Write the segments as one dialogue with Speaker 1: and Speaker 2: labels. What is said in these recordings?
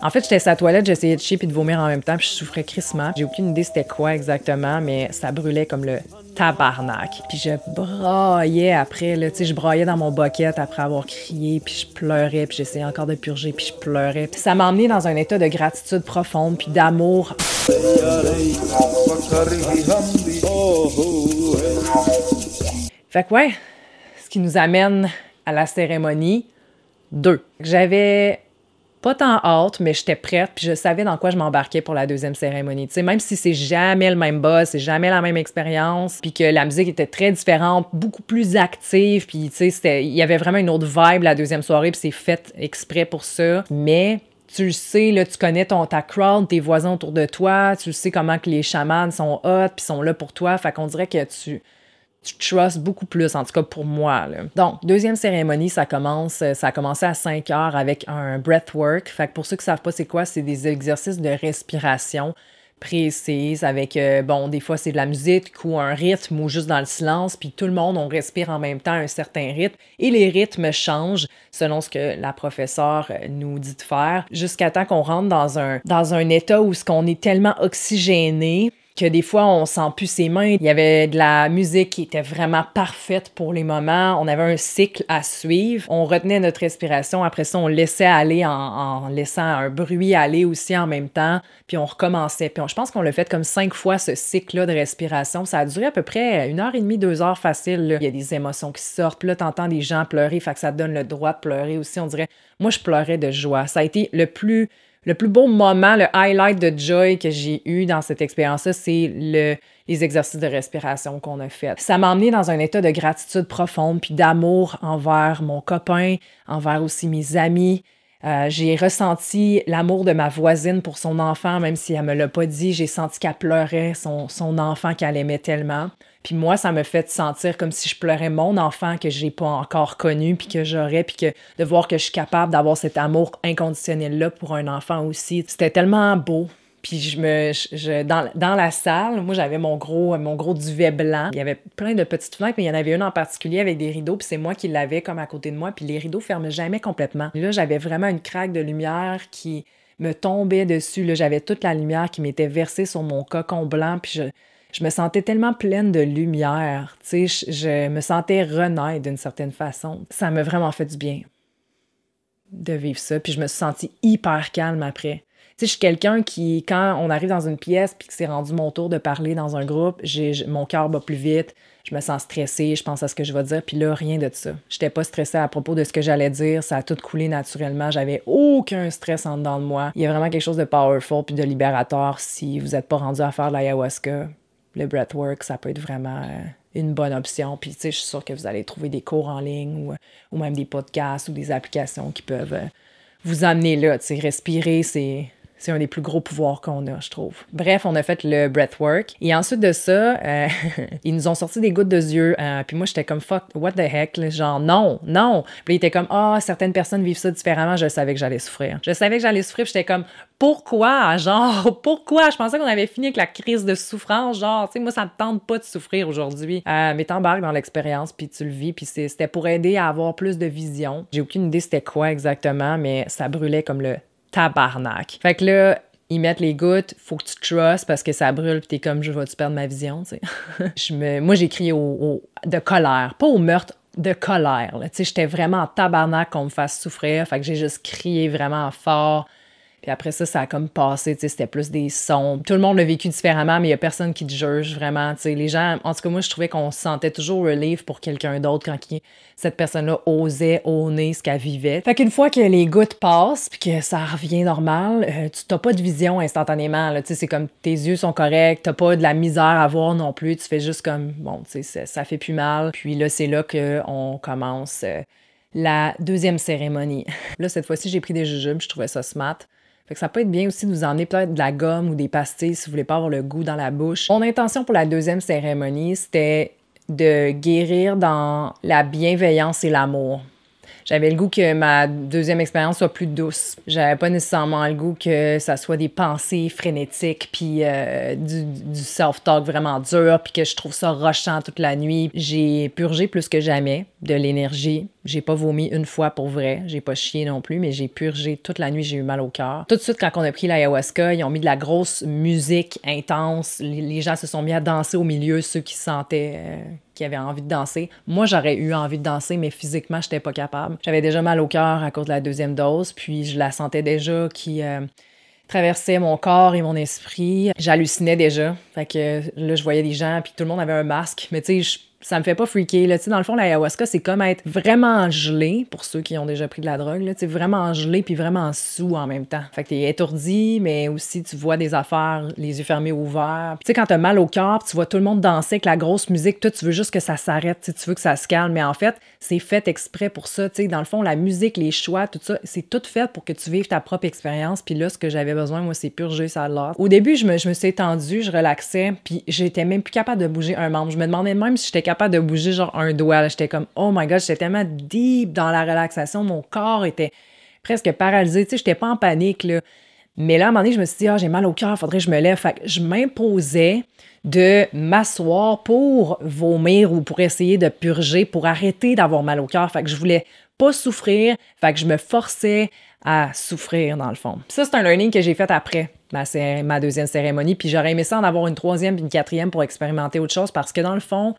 Speaker 1: En fait, j'étais à la toilette, j'essayais de chier puis de vomir en même temps, puis je souffrais crissement. J'ai aucune idée c'était quoi exactement, mais ça brûlait comme le tabarnak. Puis je braillais après, là, tu sais, je braillais dans mon bucket après avoir crié, puis je pleurais, puis j'essayais encore de purger, puis je pleurais. ça m'a emmené dans un état de gratitude profonde, puis d'amour. Fait que ouais, ce qui nous amène à la cérémonie 2. J'avais pas tant hâte, mais j'étais prête, puis je savais dans quoi je m'embarquais pour la deuxième cérémonie. Tu même si c'est jamais le même boss, c'est jamais la même expérience, puis que la musique était très différente, beaucoup plus active, puis tu sais, il y avait vraiment une autre vibe la deuxième soirée, puis c'est fait exprès pour ça. Mais tu le sais, là, tu connais ton, ta crowd, tes voisins autour de toi, tu sais comment que les chamans sont hot, puis sont là pour toi, fait qu'on dirait que tu tu trust beaucoup plus, en tout cas pour moi. Donc, deuxième cérémonie, ça commence, euh, ça a commencé à 5 heures avec un breathwork. Fait que pour ceux qui ne savent pas c'est quoi, c'est des exercices de respiration précises avec, euh, bon, des fois c'est de la musique ou un rythme ou juste dans le silence, puis tout le monde, on respire en même temps un certain rythme et les rythmes changent selon ce que la professeure euh, nous dit de faire jusqu'à temps qu'on rentre dans un, dans un état où ce qu'on est tellement oxygéné que des fois on sent plus ses mains. Il y avait de la musique qui était vraiment parfaite pour les moments. On avait un cycle à suivre. On retenait notre respiration. Après ça, on laissait aller en, laissant un bruit aller aussi en même temps. Puis on recommençait. Puis je pense qu'on l'a fait comme cinq fois ce cycle-là de respiration. Ça a duré à peu près une heure et demie, deux heures facile. Il y a des émotions qui sortent. Puis là, t'entends des gens pleurer. Fait que ça te donne le droit de pleurer aussi. On dirait, moi, je pleurais de joie. Ça a été le plus le plus beau moment, le highlight de joy que j'ai eu dans cette expérience-là, c'est le, les exercices de respiration qu'on a fait. Ça m'a emmené dans un état de gratitude profonde puis d'amour envers mon copain, envers aussi mes amis. Euh, j'ai ressenti l'amour de ma voisine pour son enfant, même si elle me l'a pas dit. J'ai senti qu'elle pleurait son, son enfant qu'elle aimait tellement. Puis moi, ça me fait sentir comme si je pleurais mon enfant que j'ai pas encore connu, puis que j'aurais, puis que de voir que je suis capable d'avoir cet amour inconditionnel-là pour un enfant aussi. C'était tellement beau. Puis je me, je, dans, dans la salle, moi j'avais mon gros, mon gros duvet blanc. Il y avait plein de petites fenêtres, mais il y en avait une en particulier avec des rideaux, puis c'est moi qui l'avais comme à côté de moi, puis les rideaux ferment jamais complètement. Là, j'avais vraiment une craque de lumière qui me tombait dessus. Là, j'avais toute la lumière qui m'était versée sur mon cocon blanc, puis je, je me sentais tellement pleine de lumière, tu sais, je, me sentais renaître d'une certaine façon. Ça m'a vraiment fait du bien de vivre ça, puis je me suis sentie hyper calme après. Je suis quelqu'un qui, quand on arrive dans une pièce puis que c'est rendu mon tour de parler dans un groupe, mon cœur bat plus vite, je me sens stressée, je pense à ce que je vais dire, puis là, rien de ça. J'étais pas stressée à propos de ce que j'allais dire, ça a tout coulé naturellement, j'avais aucun stress en dedans de moi. Il y a vraiment quelque chose de powerful puis de libérateur si vous n'êtes pas rendu à faire de l'ayahuasca le breathwork, ça peut être vraiment euh, une bonne option. Puis, tu sais, je suis sûre que vous allez trouver des cours en ligne ou, même des podcasts ou des applications qui peuvent euh, vous amener là. Tu sais, respirer, c'est c'est un des plus gros pouvoirs qu'on a, je trouve. Bref, on a fait le breathwork. Et ensuite de ça, euh, ils nous ont sorti des gouttes de yeux. Euh, puis moi, j'étais comme fuck, what the heck? genre, non, non. Puis ils étaient comme, ah, certaines personnes vivent ça différemment. Je savais que j'allais souffrir. Je savais que j'allais souffrir. J'étais comme, pourquoi? Genre, pourquoi? Je pensais qu'on avait fini avec la crise de souffrance. Genre, tu sais, moi, ça me tente pas de souffrir aujourd'hui. Euh, mais t'embarques dans l'expérience, puis tu le vis. Puis c'était pour aider à avoir plus de vision. J'ai aucune idée c'était quoi exactement, mais ça brûlait comme le tabarnak. Fait que là, ils mettent les gouttes, faut que tu trustes parce que ça brûle, puis t'es comme, je vais-tu perdre ma vision, tu sais? moi, j'ai crié au, de colère, pas au meurtre, de colère, tu sais. J'étais vraiment en tabarnak qu'on me fasse souffrir, fait que j'ai juste crié vraiment fort. Puis après ça, ça a comme passé, tu sais, c'était plus des sons. Tout le monde l'a vécu différemment, mais il y a personne qui te juge vraiment, tu sais. Les gens, en tout cas, moi, je trouvais qu'on se sentait toujours relief pour quelqu'un d'autre quand cette personne-là osait honner ce qu'elle vivait. Fait qu'une fois que les gouttes passent, puis que ça revient normal, euh, tu t'as pas de vision instantanément, tu sais, c'est comme tes yeux sont corrects, t'as pas de la misère à voir non plus, tu fais juste comme, bon, tu sais, ça, fait plus mal. Puis là, c'est là qu'on commence... Euh, la deuxième cérémonie. Là, cette fois-ci, j'ai pris des jujubes, je trouvais ça smart. Fait que ça peut être bien aussi de vous emmener peut-être de la gomme ou des pastilles si vous voulez pas avoir le goût dans la bouche. Mon intention pour la deuxième cérémonie, c'était de guérir dans la bienveillance et l'amour. J'avais le goût que ma deuxième expérience soit plus douce. J'avais pas nécessairement le goût que ça soit des pensées frénétiques, puis euh, du, self-talk vraiment dur, puis que je trouve ça rushant toute la nuit. J'ai purgé plus que jamais de l'énergie. J'ai pas vomi une fois pour vrai. J'ai pas chié non plus, mais j'ai purgé toute la nuit. J'ai eu mal au cœur. Tout de suite, quand on a pris l'ayahuasca, ils ont mis de la grosse musique intense. Les, gens se sont mis à danser au milieu, ceux qui sentaient, euh, qui avaient envie de danser. Moi, j'aurais eu envie de danser, mais physiquement, j'étais pas capable. J'avais déjà mal au cœur à cause de la deuxième dose, puis je la sentais déjà qui euh, traversait mon corps et mon esprit. J'hallucinais déjà. Fait que là, je voyais des gens, puis tout le monde avait un masque. Mais tu sais, ça me fait pas freaker. Là. dans le fond, l'ayahuasca, c'est comme être vraiment gelé, pour ceux qui ont déjà pris de la drogue, là, vraiment gelé puis vraiment sous en même temps. Fait que t'es étourdi, mais aussi tu vois des affaires, les yeux fermés ouverts. Tu sais, quand t'as mal au corps, tu vois tout le monde danser avec la grosse musique, toi, tu veux juste que ça s'arrête, tu veux que ça se calme, mais en fait, c'est fait exprès pour ça. sais, dans le fond, la musique, les choix, tout ça, c'est tout fait pour que tu vives ta propre expérience. Puis là, ce que j'avais besoin, moi, c'est purger ça de l'art. Au début, je me, je me suis étendue, je relaxais, puis j'étais même plus capable de bouger un membre. Je me demandais même si j'étais capable de bouger genre un doigt. J'étais comme, oh my god, j'étais tellement deep dans la relaxation. Mon corps était presque paralysé. Tu sais, j'étais pas en panique, là. Mais là, à un moment donné, je me suis dit, ah, j'ai mal au cœur, faudrait que je me lève. Fait que je m'imposais de m'asseoir pour vomir ou pour essayer de purger, pour arrêter d'avoir mal au cœur. Fait que je voulais pas souffrir. Fait que je me forçais à souffrir, dans le fond. ça, c'est un learning que j'ai fait après ma, ma deuxième cérémonie. Puis j'aurais aimé ça en avoir une troisième puis une quatrième pour expérimenter autre chose parce que dans le fond,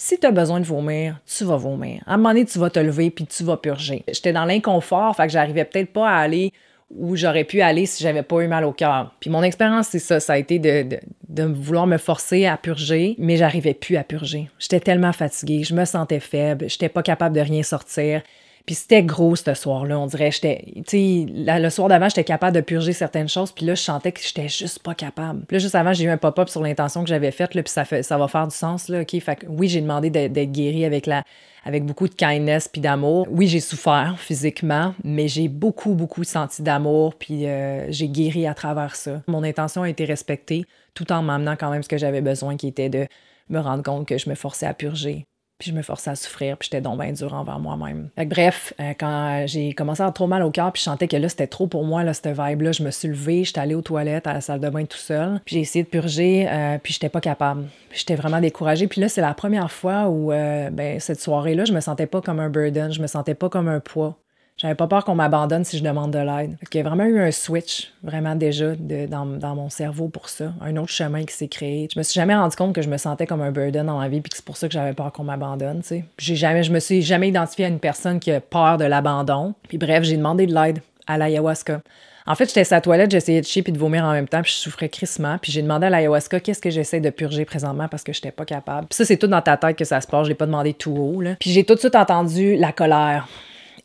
Speaker 1: si tu as besoin de vomir, tu vas vomir. À un moment donné, tu vas te lever puis tu vas purger. J'étais dans l'inconfort, fait que j'arrivais peut-être pas à aller où j'aurais pu aller si j'avais pas eu mal au cœur. Puis mon expérience, c'est ça. Ça a été de, de, vouloir me forcer à purger, mais j'arrivais plus à purger. J'étais tellement fatiguée, je me sentais faible, j'étais pas capable de rien sortir. Puis c'était gros ce soir-là, on dirait. J'étais, le soir d'avant, j'étais capable de purger certaines choses, puis là, je sentais que j'étais juste pas capable. Puis là, juste avant, j'ai eu un pop-up sur l'intention que j'avais faite, puis ça, fait, ça va faire du sens, là, OK? Fait que oui, j'ai demandé d'être guérie avec la avec beaucoup de kindness puis d'amour. Oui, j'ai souffert physiquement, mais j'ai beaucoup, beaucoup senti d'amour, puis euh, j'ai guéri à travers ça. Mon intention a été respectée, tout en m'amenant quand même ce que j'avais besoin, qui était de me rendre compte que je me forçais à purger, puis je me forçais à souffrir, puis j'étais donc bien dur envers moi-même. bref, euh, quand j'ai commencé à avoir trop mal au cœur, puis je sentais que là, c'était trop pour moi, là, cette vibe-là, je me suis levée, j'étais allée aux toilettes, à la salle de bain tout seul, puis j'ai essayé de purger, euh, puis j'étais pas capable. J'étais vraiment découragée. Puis là, c'est la première fois où, euh, ben, cette soirée-là, je me sentais pas comme un burden, je me sentais pas comme un poids. J'avais pas peur qu'on m'abandonne si je demande de l'aide. Il y a vraiment eu un switch, vraiment déjà, dans, mon cerveau pour ça. Un autre chemin qui s'est créé. Je me suis jamais rendu compte que je me sentais comme un burden dans la vie, puis que c'est pour ça que j'avais peur qu'on m'abandonne, tu sais. Jamais, je me suis jamais identifiée à une personne qui a peur de l'abandon. Puis bref, j'ai demandé de l'aide à l'ayahuasca. En fait, j'étais à la toilette, j'essayais de chier puis de vomir en même temps, puis je souffrais crissement. Puis j'ai demandé à l'ayahuasca qu'est-ce que j'essaie de purger présentement parce que j'étais pas capable. Puis ça, c'est tout dans ta tête que ça se passe. Je l'ai pas demandé tout haut. Là. Puis j'ai tout de suite entendu la colère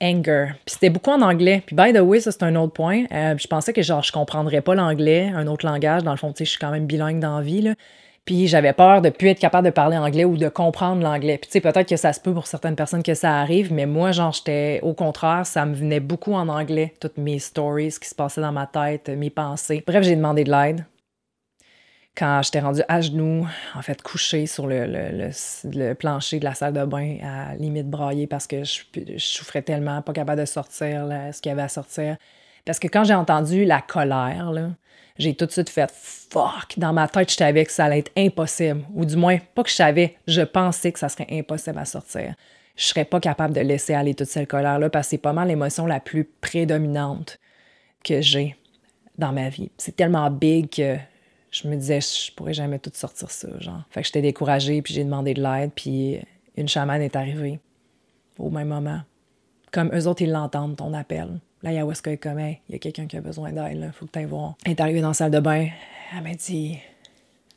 Speaker 1: anger. Puis c'était beaucoup en anglais. Puis by the way, ça c'est un autre point. Euh, je pensais que genre je comprendrais pas l'anglais, un autre langage. Dans le fond, tu sais, je suis quand même bilingue dans la vie. Puis j'avais peur de plus être capable de parler anglais ou de comprendre l'anglais. Puis tu sais, peut-être que ça se peut pour certaines personnes que ça arrive, mais moi, genre, j'étais au contraire, ça me venait beaucoup en anglais, toutes mes stories, ce qui se passait dans ma tête, mes pensées. Bref, j'ai demandé de l'aide quand j'étais rendue à genoux, en fait couchée sur le, le, plancher de la salle de bain, à limite brailler parce que je, souffrais tellement, pas capable de sortir ce qu'il y avait à sortir. Parce que quand j'ai entendu la colère, j'ai tout de suite fait fuck. Dans ma tête, je savais que ça allait être impossible. Ou du moins, pas que je savais, je pensais que ça serait impossible à sortir. Je serais pas capable de laisser aller toute cette colère-là parce que c'est pas mal l'émotion la plus prédominante que j'ai dans ma vie. C'est tellement big que je me disais, je pourrais jamais tout sortir ça, genre. Fait que j'étais découragée, puis j'ai demandé de l'aide, puis une chamane est arrivée au même moment. Comme eux autres, ils l'entendent, ton appel. L'ayahuasca est comme, il y a quelqu'un qui a besoin d'aide, il faut que tu ailles voir. Elle est arrivée dans la salle de bain, elle m'a dit,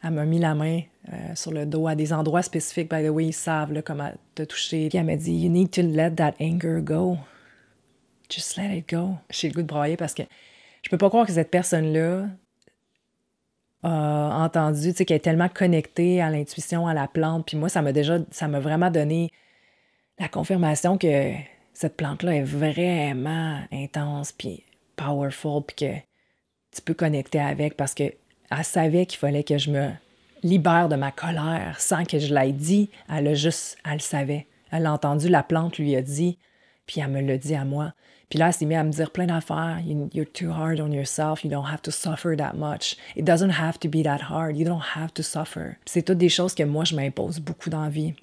Speaker 1: elle m'a mis la main euh, sur le dos à des endroits spécifiques, by the way, ils savent là, comment te toucher. Puis elle m'a dit, You need to let that anger go. Just let it go. J'ai le goût de brailler parce que je peux pas croire que cette personne-là a entendu, tu sais, qu'elle est tellement connectée à l'intuition, à la plante. Puis moi, ça m'a déjà, ça m'a vraiment donné la confirmation que cette plante-là est vraiment intense, puis powerful, puis que tu peux connecter avec parce qu'elle savait qu'il fallait que je me libère de ma colère sans que je l'aie dit. Elle a juste, elle le savait. Elle a entendu, la plante lui a dit Puis elle me l'a dit à moi. Puis là, elle s'est à me dire plein d'affaires. You're too hard on yourself. You don't have to suffer that much. It doesn't have to be that hard. You don't have to suffer. C'est toutes des choses que moi, je m'impose beaucoup dans la vie.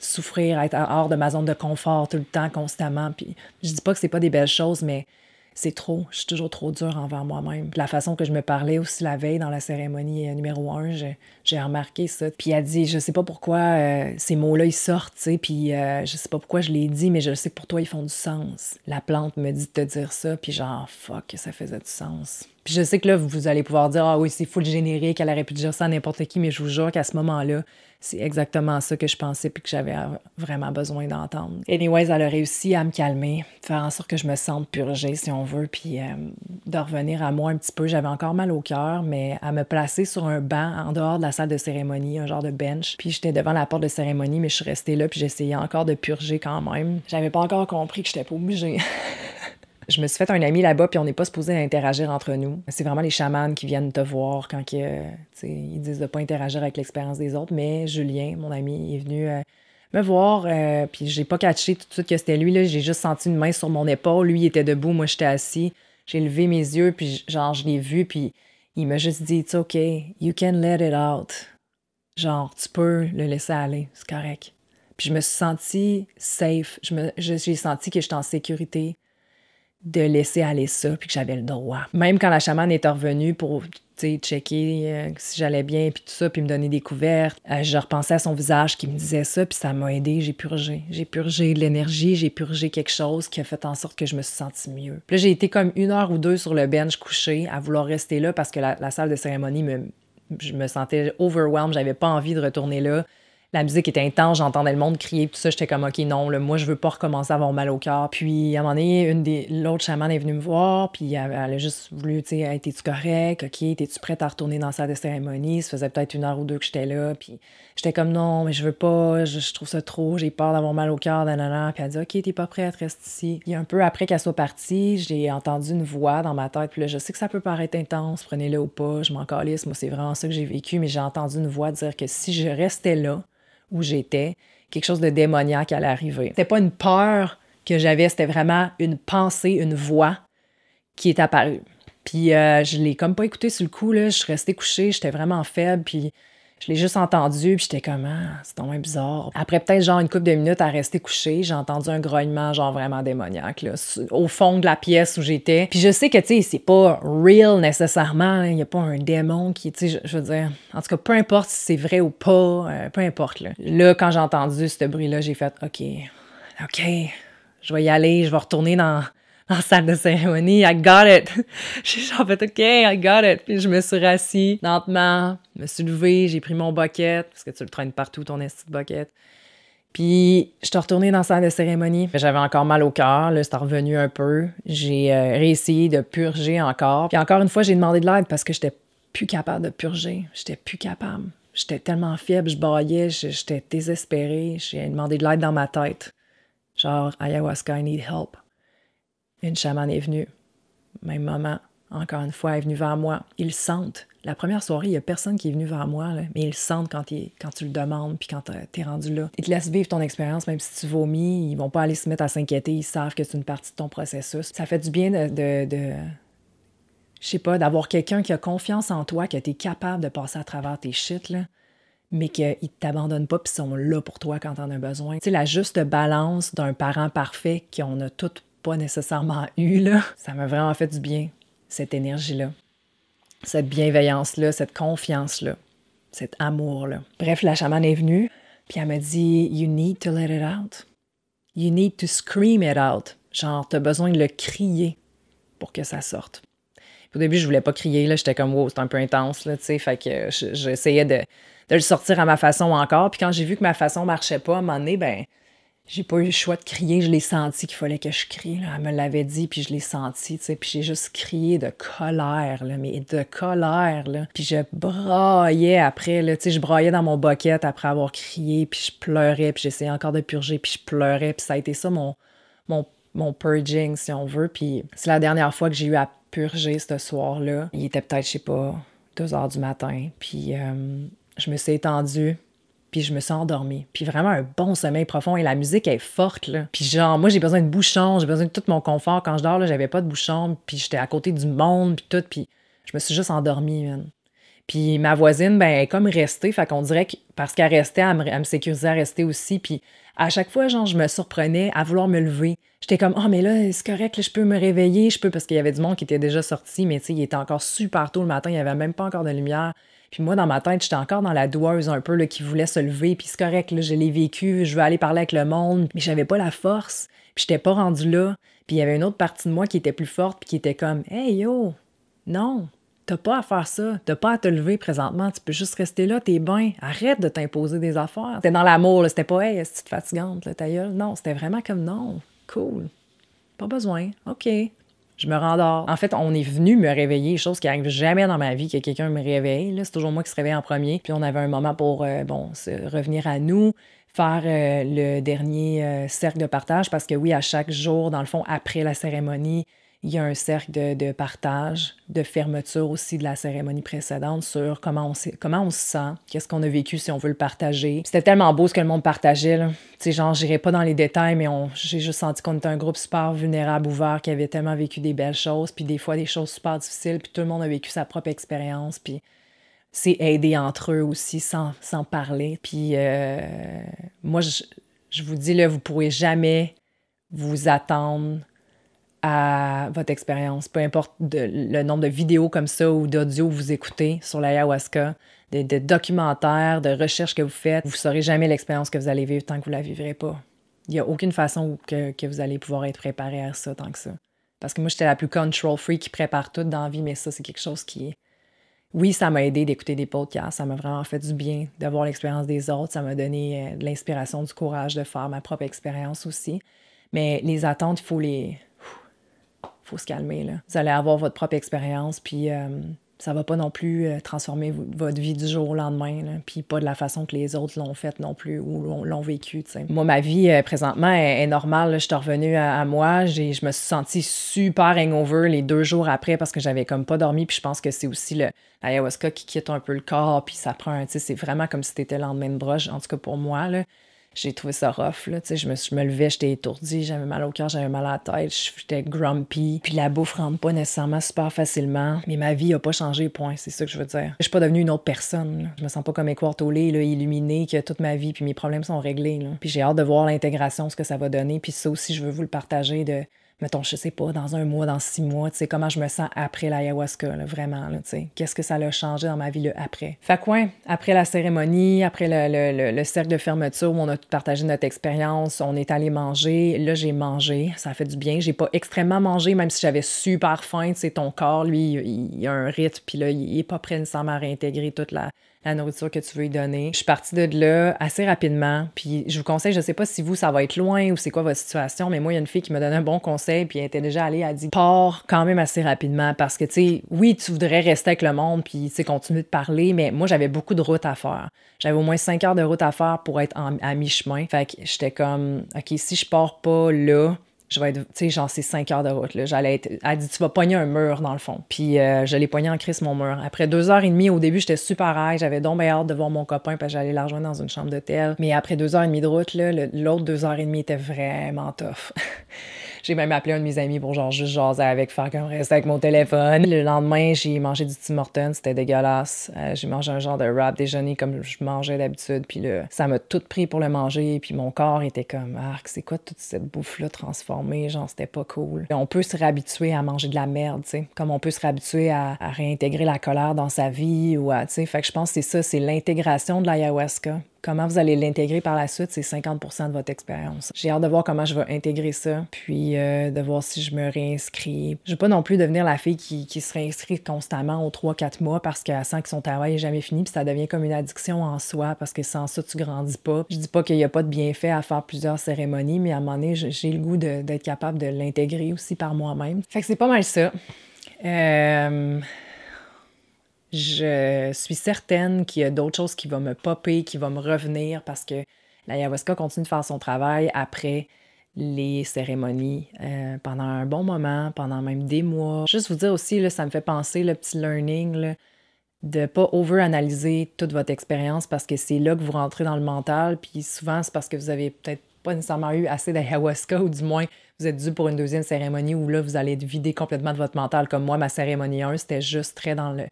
Speaker 1: Souffrir, être hors de ma zone de confort tout le temps, constamment. Puis je dis pas que c'est pas des belles choses, mais c'est trop. Je suis toujours trop dure envers moi-même. La façon que je me parlais aussi la veille dans la cérémonie euh, numéro un, j'ai remarqué ça. Puis elle dit, je sais pas pourquoi euh, ces mots-là, ils sortent, tu sais, puis euh, je sais pas pourquoi je les dis, mais je sais que pour toi, ils font du sens. La plante me dit de te dire ça, puis genre, fuck, ça faisait du sens. Puis je sais que là, vous allez pouvoir dire, ah oui, c'est full générique, elle aurait pu dire ça à n'importe qui, mais je vous jure qu'à ce moment-là, c'est exactement ça que je pensais puis que j'avais vraiment besoin d'entendre. Anyways, elle a réussi à me calmer, faire en sorte que je me sente purgée, si on veut, puis euh, de revenir à moi un petit peu. J'avais encore mal au cœur, mais à me placer sur un banc en dehors de la salle de cérémonie, un genre de bench. Puis j'étais devant la porte de cérémonie, mais je suis restée là, puis j'essayais encore de purger quand même. J'avais pas encore compris que j'étais pas obligée. Je me suis fait un ami là-bas, puis on n'est pas supposé interagir entre nous. C'est vraiment les chamans qui viennent te voir quand ils disent de pas interagir avec l'expérience des autres. Mais Julien, mon ami, est venu euh, me voir, euh, puis j'ai pas catché tout de suite que c'était lui. J'ai juste senti une main sur mon épaule. Lui, il était debout, moi, j'étais assis. J'ai levé mes yeux, puis genre, je l'ai vu, puis il m'a juste dit It's okay, you can let it out. Genre, tu peux le laisser aller, c'est correct. Puis je me suis sentie safe. J'ai senti que j'étais en sécurité de laisser aller ça, puis que j'avais le droit. Même quand la chamane est revenue pour checker euh, si j'allais bien, puis tout ça, puis me donner des couvertes, euh, je repensais à son visage qui me disait ça, puis ça m'a aidé, j'ai purgé. J'ai purgé de l'énergie, j'ai purgé quelque chose qui a fait en sorte que je me suis sentie mieux. Puis là, j'ai été comme une heure ou deux sur le bench couché à vouloir rester là parce que la, la salle de cérémonie me, je me sentais overwhelmed, j'avais pas envie de retourner là la musique était intense, j'entendais le monde crier, tout ça, j'étais comme, OK, non, moi, je veux pas recommencer à avoir mal au cœur. Puis, à un moment donné, une des, l'autre chamane est venue me voir, puis elle, a juste voulu, tu sais, hey, t'es-tu correct? OK, t'es-tu prête à retourner dans la salle de cérémonie? Ça faisait peut-être une heure ou deux que j'étais là, puis j'étais comme, non, mais je veux pas, je, trouve ça trop, j'ai peur d'avoir mal au cœur, nanana. Puis elle dit, OK, t'es pas prête, reste ici. Puis un peu après qu'elle soit partie, j'ai entendu une voix dans ma tête, puis là, je sais que ça peut paraître intense, prenez-le ou pas, je m'en calisse, moi, c'est vraiment ça que j'ai vécu, mais j'ai entendu une voix dire que si je restais là, où j'étais, quelque chose de démoniaque allait arriver. C'était pas une peur que j'avais, c'était vraiment une pensée, une voix qui est apparue. Puis euh, je l'ai comme pas écouté sur le coup, là. Je suis restée couchée, j'étais vraiment faible, puis je l'ai juste entendu, puis j'étais comme, ah, c'est tellement bizarre. Après peut-être genre une couple de minutes à rester couché, j'ai entendu un grognement genre vraiment démoniaque, là, au fond de la pièce où j'étais. Puis je sais que, tu sais, c'est pas real nécessairement, il y a pas un démon qui, tu sais, je, veux dire, en tout cas, peu importe si c'est vrai ou pas, euh, peu importe, là. Là, quand j'ai entendu ce bruit-là, j'ai fait, OK, OK, je vais y aller, je vais retourner dans en salle de cérémonie. I got it. J'ai genre fait OK, I got it. Puis je me suis rassis lentement, me suis levé, j'ai pris mon bucket, parce que tu le traînes partout, ton esti de bucket. Puis, je suis retournée dans la salle de cérémonie. J'avais encore mal au cœur, là, c'est revenu un peu. J'ai euh, réessayé de purger encore. Puis encore une fois, j'ai demandé de l'aide parce que j'étais plus capable de purger. J'étais plus capable. J'étais tellement faible, je baillais, j'étais désespérée. J'ai demandé de l'aide dans ma tête. Genre, ayahuasca, I need help. Une chamane est venue. Même maman, encore une fois, est venue vers moi. Ils sentent. La première soirée, il n'y a personne qui est venu vers moi, mais ils sentent quand, tu le demandes puis quand tu es rendu là. Ils te laissent vivre ton expérience, même si tu vomis. Ils vont pas aller se mettre à s'inquiéter. Ils savent que c'est une partie de ton processus. Ça fait du bien de, de, de je sais pas, d'avoir quelqu'un qui a confiance en toi, que tu es capable de passer à travers tes shit, mais qu'ils ne t'abandonnent pas puis sont là pour toi quand tu en as besoin. Tu sais, la juste balance d'un parent parfait qu'on a toutes pas nécessairement eu, là, ça m'a vraiment fait du bien, cette énergie-là, cette bienveillance-là, cette confiance-là, cet amour-là. Bref, la chamane est venue, puis elle m'a dit You need to let it out. You need to scream it out. Genre, t'as besoin de le crier pour que ça sorte. au début, je voulais pas crier, là, j'étais comme wow, c'est un peu intense, là, tu sais, fait que j'essayais de, le sortir à ma façon encore. Puis quand j'ai vu que ma façon marchait pas, à un moment donné, ben, j'ai pas eu le choix de crier, je l'ai senti qu'il fallait que je crie. Là. Elle me l'avait dit, puis je l'ai senti, tu sais, puis j'ai juste crié de colère, là, mais de colère, là. Puis je braillais après, là, tu sais, je braillais dans mon bucket après avoir crié, puis je pleurais, puis j'essayais encore de purger, puis je pleurais, puis ça a été ça mon, mon, mon purging, si on veut. Puis c'est la dernière fois que j'ai eu à purger ce soir-là. Il était peut-être, je sais pas, deux heures du matin, puis euh, je me suis étendue puis je me suis endormie. Puis vraiment un bon sommeil profond et la musique est forte. Puis genre, moi, j'ai besoin de bouchon, j'ai besoin de tout mon confort. Quand je dors, là, j'avais pas de bouchon, puis j'étais à côté du monde, puis tout, puis je me suis juste endormie, man. Puis ma voisine, ben, elle est comme restée, fait qu'on dirait que parce qu'elle restait, elle me, elle me sécurisait à rester aussi, puis à chaque fois, genre, je me surprenais à vouloir me lever. J'étais comme, oh, mais là, c'est correct, là, je peux me réveiller, je peux, parce qu'il y avait du monde qui était déjà sorti, mais tu sais, il était encore super tôt le matin, il n'y avait même pas encore de lumière. Puis moi, dans ma tête, j'étais encore dans la doueuse un peu, là, qui voulait se lever, puis c'est correct, là, je l'ai vécu, je veux aller parler avec le monde, mais j'avais pas la force, puis j'étais pas rendue là. Puis il y avait une autre partie de moi qui était plus forte, puis qui était comme, hey yo, non, T'as pas à faire ça. T'as pas à te lever présentement. Tu peux juste rester là, t'es bien. Arrête de t'imposer des affaires. C'était dans l'amour, c'était pas, hey, est-ce fatigante, là, ta gueule? Non, c'était vraiment comme, non, cool. Pas besoin. OK. Je me rendors. En fait, on est venu me réveiller, chose qui arrive jamais dans ma vie que quelqu'un me réveille. C'est toujours moi qui se réveille en premier. Puis on avait un moment pour, euh, bon, revenir à nous, faire euh, le dernier euh, cercle de partage parce que oui, à chaque jour, dans le fond, après la cérémonie, il y a un cercle de, partage, de fermeture aussi de la cérémonie précédente sur comment on, comment on se sent, qu'est-ce qu'on a vécu si on veut le partager. C'était tellement beau ce que le monde partageait. Tu sais, genre, j'irai pas dans les détails, mais j'ai juste senti qu'on était un groupe super vulnérable, ouvert, qui avait tellement vécu des belles choses, puis des fois des choses super difficiles, puis tout le monde a vécu sa propre expérience, puis c'est aider entre eux aussi sans, sans parler. Puis euh, moi, je, je vous dis, là, vous pourrez jamais vous attendre à votre expérience, peu importe le nombre de vidéos comme ça ou d'audio que vous écoutez sur l'ayahuasca, de, documentaires, de recherches que vous faites, vous ne saurez jamais l'expérience que vous allez vivre tant que vous ne la vivrez pas. Il n'y a aucune façon que, vous allez pouvoir être préparé à ça tant que ça. Parce que moi, j'étais la plus control free qui prépare tout dans la vie, mais ça, c'est quelque chose qui. Oui, ça m'a aidé d'écouter des podcasts, ça m'a vraiment fait du bien d'avoir l'expérience des autres, ça m'a donné euh, de l'inspiration, du courage de faire ma propre expérience aussi. Mais les attentes, il faut les, Vous allez avoir votre propre expérience, puis euh, ça va pas non plus euh, transformer votre vie du jour au lendemain, puis pas de la façon que les autres l'ont fait non plus ou l'ont vécu. Moi, ma vie euh, présentement est, normale. Je suis revenue à, moi. Je me suis sentie super hangover les deux jours après parce que j'avais comme pas dormi. Puis je pense que c'est aussi le ayahuasca qui quitte un peu le corps, puis ça prend un. C'est vraiment comme si t'étais le lendemain de broche, en tout cas pour moi. J'ai trouvé ça rough. Là, je, me, je me levais, j'étais étourdie, j'avais mal au cœur, j'avais mal à la tête, j'étais grumpy. Puis la bouffe rentre pas nécessairement super facilement, mais ma vie a pas changé, point. C'est ça que je veux dire. Je suis pas devenue une autre personne. Je me sens pas comme équartolée, là, illuminée, que toute ma vie, puis mes problèmes sont réglés. Là. Puis j'ai hâte de voir l'intégration, ce que ça va donner. Puis ça aussi, je veux vous le partager de mettons, je sais pas, dans un mois, dans six mois, tu sais, comment je me sens après l'ayahuasca, vraiment, tu sais. Qu'est-ce que ça a changé dans ma vie, le après? Fait après la cérémonie, après le, le, cercle de fermeture où on a partagé notre expérience, on est allé manger. Là, j'ai mangé, ça fait du bien. J'ai pas extrêmement mangé, même si j'avais super faim, tu sais, ton corps, lui, il, a un rythme, puis là, il est pas prêt nécessairement à réintégrer toute la, la nourriture que tu veux y donner. Je suis partie de là assez rapidement. Puis je vous conseille, je sais pas si vous, ça va être loin ou c'est quoi votre situation, mais moi, il y a une fille qui m'a donné un bon conseil, puis elle était déjà allée, elle dit pars quand même assez rapidement parce que, tu sais, oui, tu voudrais rester avec le monde, puis, tu sais, continuer de parler, mais moi, j'avais beaucoup de route à faire. J'avais au moins cinq heures de route à faire pour être à mi-chemin. Fait que j'étais comme, OK, si je pars pas là, je vais être, tu sais, genre, c'est 5 heures de route. Là. J'allais être, elle dit, tu vas pogner un mur, dans le fond. Puis euh, je l'ai pogné en crise, mon mur. Après deux heures et demie, au début, j'étais super high. J'avais donc bien hâte de voir mon copain, parce que j'allais la rejoindre dans une chambre d'hôtel. Mais après deux heures et demie de route, là, l'autre deux heures et demie était vraiment tough. J'ai même appelé un de mes amis pour genre juste jaser avec, faire comme rester avec mon téléphone. Le lendemain, j'ai mangé du Tim Hortons, c'était dégueulasse. Euh, j'ai mangé un genre de wrap déjeuner comme je mangeais d'habitude, puis là, ça m'a tout pris pour le manger, puis mon corps était comme, arc, c'est quoi toute cette bouffe-là transformée, genre c'était pas cool. on peut se réhabituer à manger de la merde, tu sais, comme on peut se réhabituer à, à réintégrer la colère dans sa vie ou à, tu sais, fait que je pense que c'est ça, c'est l'intégration de l'ayahuasca Comment vous allez l'intégrer par la suite, c'est 50 de votre expérience. J'ai hâte de voir comment je vais intégrer ça, puis euh, de voir si je me réinscris. Je veux pas non plus devenir la fille qui, se réinscrit constamment aux 3-4 mois parce qu'elle sent que son travail est jamais fini, puis ça devient comme une addiction en soi parce que sans ça, tu grandis pas. Je dis pas qu'il y a pas de bienfait à faire plusieurs cérémonies, mais à un moment donné, j'ai le goût d'être capable de l'intégrer aussi par moi-même. Fait que c'est pas mal ça. Euh... Je suis certaine qu'il y a d'autres choses qui vont me popper, qui vont me revenir parce que l'ayahuasca continue de faire son travail après les cérémonies euh, pendant un bon moment, pendant même des mois. Juste vous dire aussi, ça me fait penser le petit learning. Là, de ne pas over-analyser toute votre expérience parce que c'est là que vous rentrez dans le mental. Puis souvent, c'est parce que vous avez peut-être pas nécessairement eu assez d'ayahuasca ou du moins vous êtes dû pour une deuxième cérémonie où là, vous allez être vidé complètement de votre mental. Comme moi, ma cérémonie 1, c'était juste très dans le,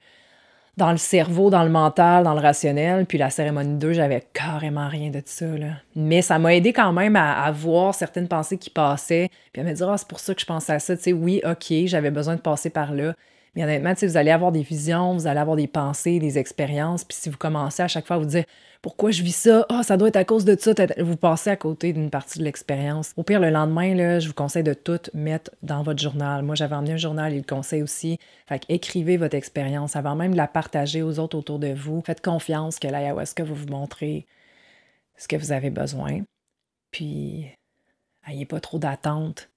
Speaker 1: dans le cerveau, dans le mental, dans le rationnel. Puis la cérémonie 2, j'avais carrément rien de ça. Là. Mais ça m'a aidé quand même à, voir certaines pensées qui passaient. Puis à me dire, c'est pour ça que je pensais à ça. Tu sais, oui, OK, j'avais besoin de passer par là. Mais honnêtement, vous allez avoir des visions, vous allez avoir des pensées, des expériences. Puis si vous commencez à chaque fois à vous dire pourquoi je vis ça, ah, ça doit être à cause de ça, vous passez à côté d'une partie de l'expérience. Au pire, le lendemain, là, je vous conseille de tout mettre dans votre journal. Moi, j'avais emmené un journal, il le conseille aussi. Fait écrivez votre expérience avant même de la partager aux autres autour de vous. Faites confiance que l'ayahuasca va vous montrer ce que vous avez besoin. Puis, n'ayez pas trop d'attente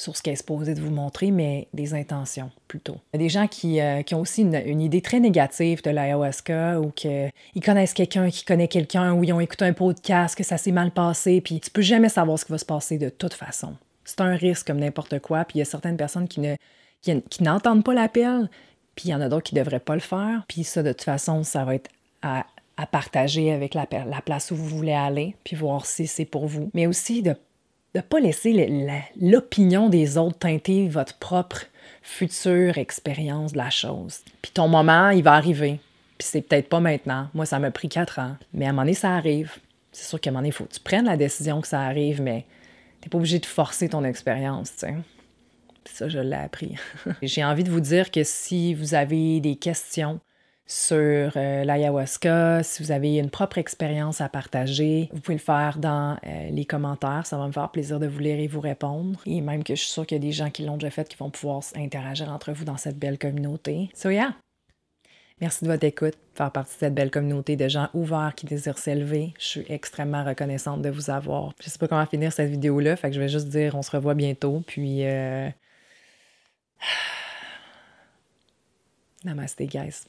Speaker 1: sur ce qu'elle est supposée de vous montrer, mais des intentions plutôt. Il y a des gens qui, euh, ont aussi une, idée très négative de l'ayahuasca ou qu'ils connaissent quelqu'un qui connaît quelqu'un ou ils ont écouté un podcast, que ça s'est mal passé, puis tu peux jamais savoir ce qui va se passer de toute façon. C'est un risque comme n'importe quoi, puis il y a certaines personnes qui ne qui, n'entendent pas l'appel, puis il y en a d'autres qui ne devraient pas le faire, puis ça, de toute façon, ça va être à, à partager avec la, la place où vous voulez aller, puis voir si c'est pour vous. Mais aussi de de ne pas laisser l'opinion des autres teinter votre propre future expérience de la chose. Puis ton moment, il va arriver. Puis c'est peut-être pas maintenant. Moi, ça m'a pris quatre ans. Mais à un moment donné, ça arrive. C'est sûr qu'à un moment donné, il faut que tu prennes la décision que ça arrive, mais tu n'es pas obligé de forcer ton expérience, tu sais. ça, je l'ai appris. J'ai envie de vous dire que si vous avez des questions, sur euh, l'ayahuasca, si vous avez une propre expérience à partager, vous pouvez le faire dans euh, les commentaires. Ça va me faire plaisir de vous lire et vous répondre. Et même que je suis sûre qu'il y a des gens qui l'ont déjà fait qui vont pouvoir interagir entre vous dans cette belle communauté. So yeah! Merci de votre écoute, faire partie de cette belle communauté de gens ouverts qui désirent s'élever. Je suis extrêmement reconnaissante de vous avoir. Je sais pas comment finir cette vidéo-là, fait que je vais juste dire on se revoit bientôt. Puis euh... Namaste, guys.